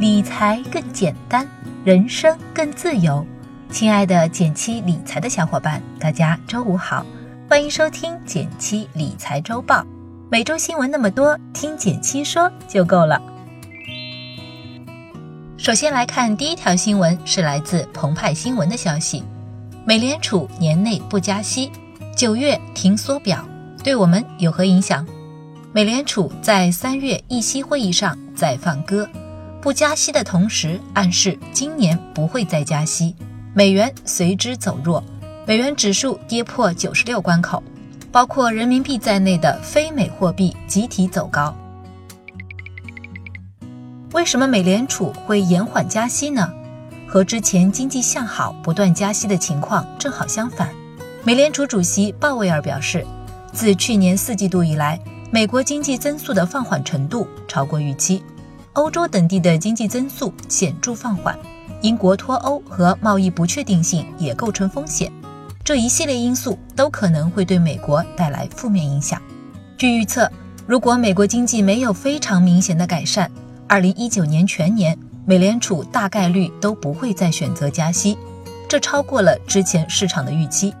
理财更简单，人生更自由。亲爱的减七理财的小伙伴，大家周五好，欢迎收听减七理财周报。每周新闻那么多，听减七说就够了。首先来看第一条新闻，是来自澎湃新闻的消息：美联储年内不加息，九月停缩表，对我们有何影响？美联储在三月议息会议上在放歌，不加息的同时，暗示今年不会再加息，美元随之走弱，美元指数跌破九十六关口，包括人民币在内的非美货币集体走高。为什么美联储会延缓加息呢？和之前经济向好不断加息的情况正好相反。美联储主席鲍威尔表示，自去年四季度以来，美国经济增速的放缓程度超过预期，欧洲等地的经济增速显著放缓，英国脱欧和贸易不确定性也构成风险，这一系列因素都可能会对美国带来负面影响。据预测，如果美国经济没有非常明显的改善，二零一九年全年美联储大概率都不会再选择加息，这超过了之前市场的预期，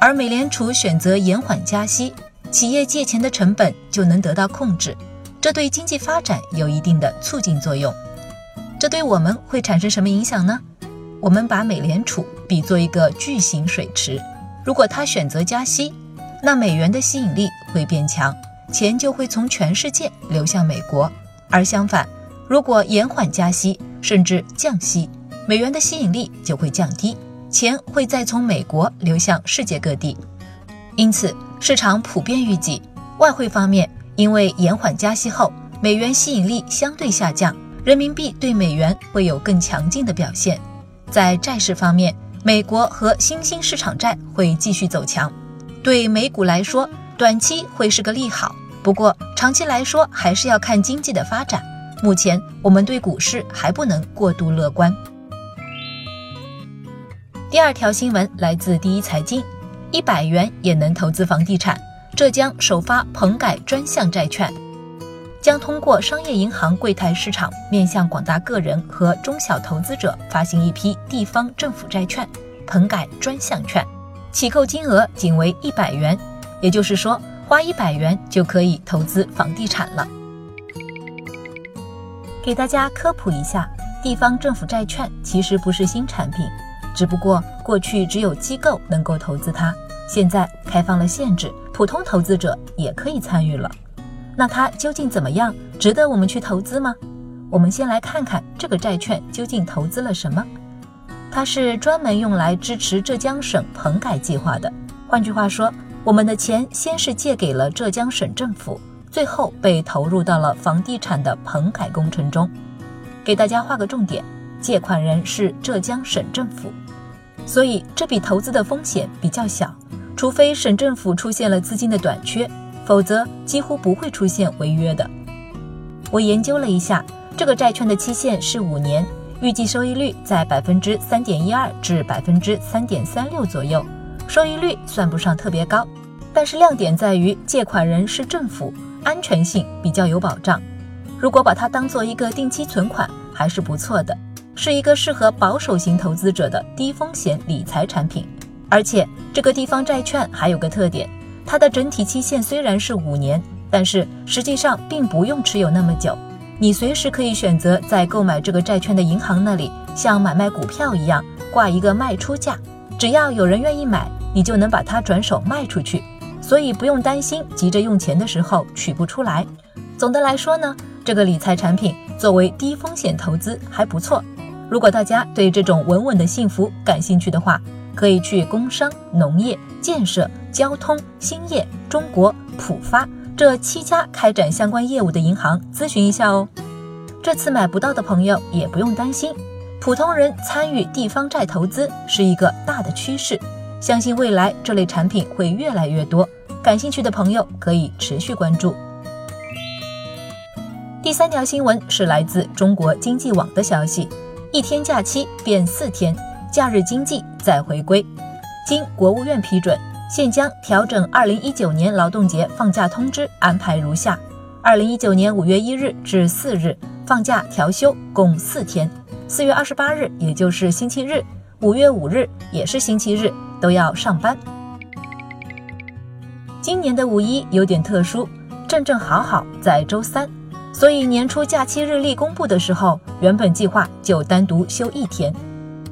而美联储选择延缓加息。企业借钱的成本就能得到控制，这对经济发展有一定的促进作用。这对我们会产生什么影响呢？我们把美联储比作一个巨型水池，如果它选择加息，那美元的吸引力会变强，钱就会从全世界流向美国；而相反，如果延缓加息甚至降息，美元的吸引力就会降低，钱会再从美国流向世界各地。因此，市场普遍预计，外汇方面因为延缓加息后，美元吸引力相对下降，人民币对美元会有更强劲的表现。在债市方面，美国和新兴市场债会继续走强，对美股来说，短期会是个利好。不过，长期来说还是要看经济的发展。目前，我们对股市还不能过度乐观。第二条新闻来自第一财经。一百元也能投资房地产。浙江首发棚改专项债券，将通过商业银行柜台市场，面向广大个人和中小投资者发行一批地方政府债券——棚改专项券，起购金额仅为一百元，也就是说，花一百元就可以投资房地产了。给大家科普一下，地方政府债券其实不是新产品。只不过过去只有机构能够投资它，现在开放了限制，普通投资者也可以参与了。那它究竟怎么样？值得我们去投资吗？我们先来看看这个债券究竟投资了什么。它是专门用来支持浙江省棚改计划的。换句话说，我们的钱先是借给了浙江省政府，最后被投入到了房地产的棚改工程中。给大家画个重点。借款人是浙江省政府，所以这笔投资的风险比较小，除非省政府出现了资金的短缺，否则几乎不会出现违约的。我研究了一下，这个债券的期限是五年，预计收益率在百分之三点一二至百分之三点三六左右，收益率算不上特别高，但是亮点在于借款人是政府，安全性比较有保障。如果把它当做一个定期存款，还是不错的。是一个适合保守型投资者的低风险理财产品，而且这个地方债券还有个特点，它的整体期限虽然是五年，但是实际上并不用持有那么久。你随时可以选择在购买这个债券的银行那里，像买卖股票一样挂一个卖出价，只要有人愿意买，你就能把它转手卖出去，所以不用担心急着用钱的时候取不出来。总的来说呢，这个理财产品作为低风险投资还不错。如果大家对这种稳稳的幸福感兴趣的话，可以去工商、农业、建设、交通、兴业、中国、浦发这七家开展相关业务的银行咨询一下哦。这次买不到的朋友也不用担心，普通人参与地方债投资是一个大的趋势，相信未来这类产品会越来越多。感兴趣的朋友可以持续关注。第三条新闻是来自中国经济网的消息。一天假期变四天，假日经济再回归。经国务院批准，现将调整二零一九年劳动节放假通知安排如下：二零一九年五月一日至四日，放假调休共四天。四月二十八日，也就是星期日，五月五日也是星期日，都要上班。今年的五一有点特殊，正正好好在周三，所以年初假期日历公布的时候，原本计划就单独休一天。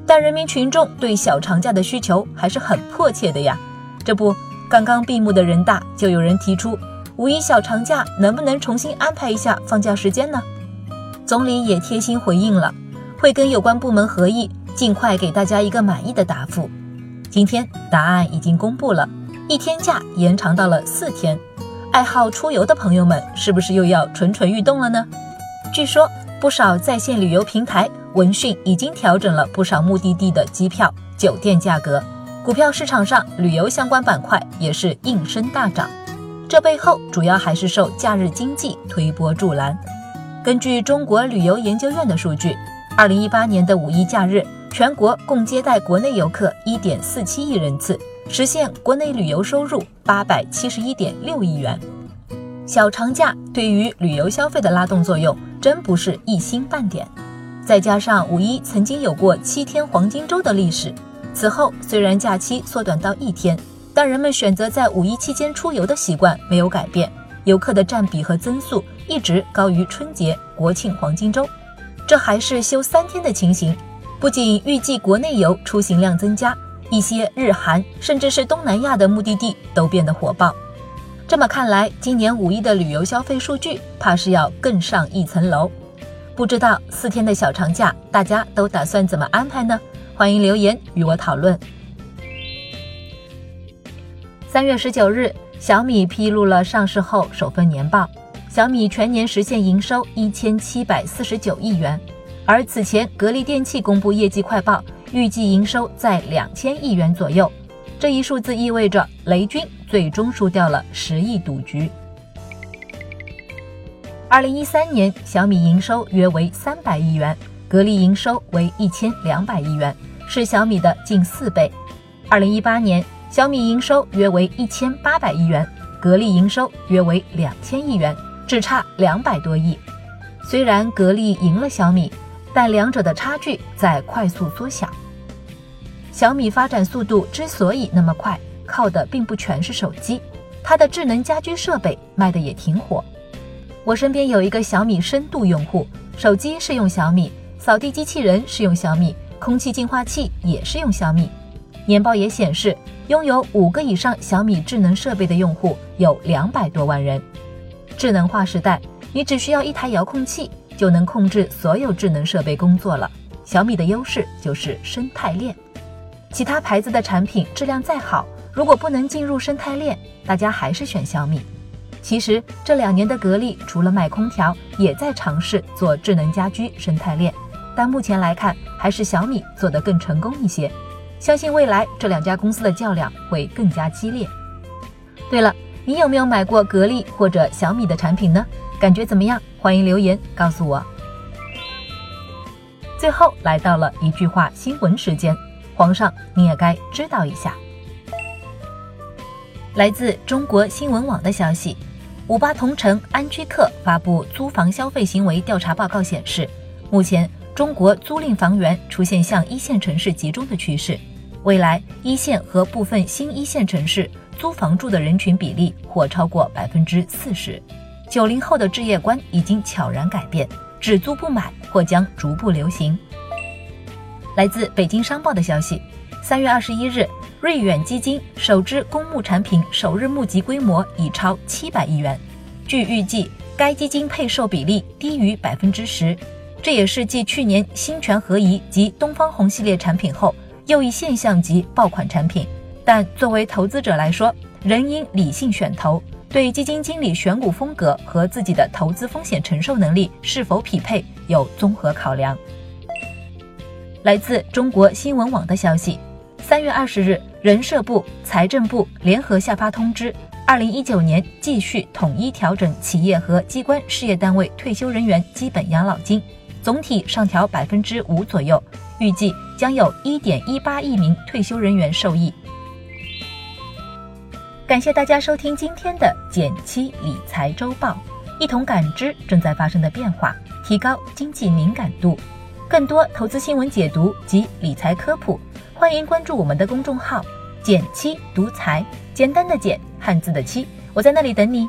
但人民群众对小长假的需求还是很迫切的呀。这不，刚刚闭幕的人大就有人提出，五一小长假能不能重新安排一下放假时间呢？总理也贴心回应了，会跟有关部门合议，尽快给大家一个满意的答复。今天答案已经公布了，一天假延长到了四天。爱好出游的朋友们，是不是又要蠢蠢欲动了呢？据说不少在线旅游平台。闻讯已经调整了不少目的地的机票、酒店价格，股票市场上旅游相关板块也是应声大涨。这背后主要还是受假日经济推波助澜。根据中国旅游研究院的数据，二零一八年的五一假日，全国共接待国内游客一点四七亿人次，实现国内旅游收入八百七十一点六亿元。小长假对于旅游消费的拉动作用，真不是一星半点。再加上五一曾经有过七天黄金周的历史，此后虽然假期缩短到一天，但人们选择在五一期间出游的习惯没有改变，游客的占比和增速一直高于春节、国庆黄金周。这还是休三天的情形，不仅预计国内游出行量增加，一些日韩甚至是东南亚的目的地都变得火爆。这么看来，今年五一的旅游消费数据怕是要更上一层楼。不知道四天的小长假，大家都打算怎么安排呢？欢迎留言与我讨论。三月十九日，小米披露了上市后首份年报，小米全年实现营收一千七百四十九亿元，而此前格力电器公布业绩快报，预计营收在两千亿元左右。这一数字意味着雷军最终输掉了十亿赌局。二零一三年，小米营收约为三百亿元，格力营收为一千两百亿元，是小米的近四倍。二零一八年，小米营收约为一千八百亿元，格力营收约为两千亿元，只差两百多亿。虽然格力赢了小米，但两者的差距在快速缩小。小米发展速度之所以那么快，靠的并不全是手机，它的智能家居设备卖的也挺火。我身边有一个小米深度用户，手机是用小米，扫地机器人是用小米，空气净化器也是用小米。年报也显示，拥有五个以上小米智能设备的用户有两百多万人。智能化时代，你只需要一台遥控器就能控制所有智能设备工作了。小米的优势就是生态链，其他牌子的产品质量再好，如果不能进入生态链，大家还是选小米。其实这两年的格力除了卖空调，也在尝试做智能家居生态链，但目前来看还是小米做得更成功一些。相信未来这两家公司的较量会更加激烈。对了，你有没有买过格力或者小米的产品呢？感觉怎么样？欢迎留言告诉我。最后来到了一句话新闻时间，皇上你也该知道一下。来自中国新闻网的消息。五八同城安居客发布租房消费行为调查报告显示，目前中国租赁房源出现向一线城市集中的趋势，未来一线和部分新一线城市租房住的人群比例或超过百分之四十。九零后的置业观已经悄然改变，只租不买或将逐步流行。来自北京商报的消息，三月二十一日。瑞远基金首支公募产品首日募集规模已超七百亿元，据预计，该基金配售比例低于百分之十，这也是继去年新泉合宜及东方红系列产品后又一现象级爆款产品。但作为投资者来说，仍应理性选投，对基金经理选股风格和自己的投资风险承受能力是否匹配有综合考量。来自中国新闻网的消息。三月二十日，人社部、财政部联合下发通知，二零一九年继续统一调整企业和机关事业单位退休人员基本养老金，总体上调百分之五左右，预计将有一点一八亿名退休人员受益。感谢大家收听今天的减七理财周报，一同感知正在发生的变化，提高经济敏感度。更多投资新闻解读及理财科普，欢迎关注我们的公众号“简七独裁”，简单的简，汉字的七，我在那里等你。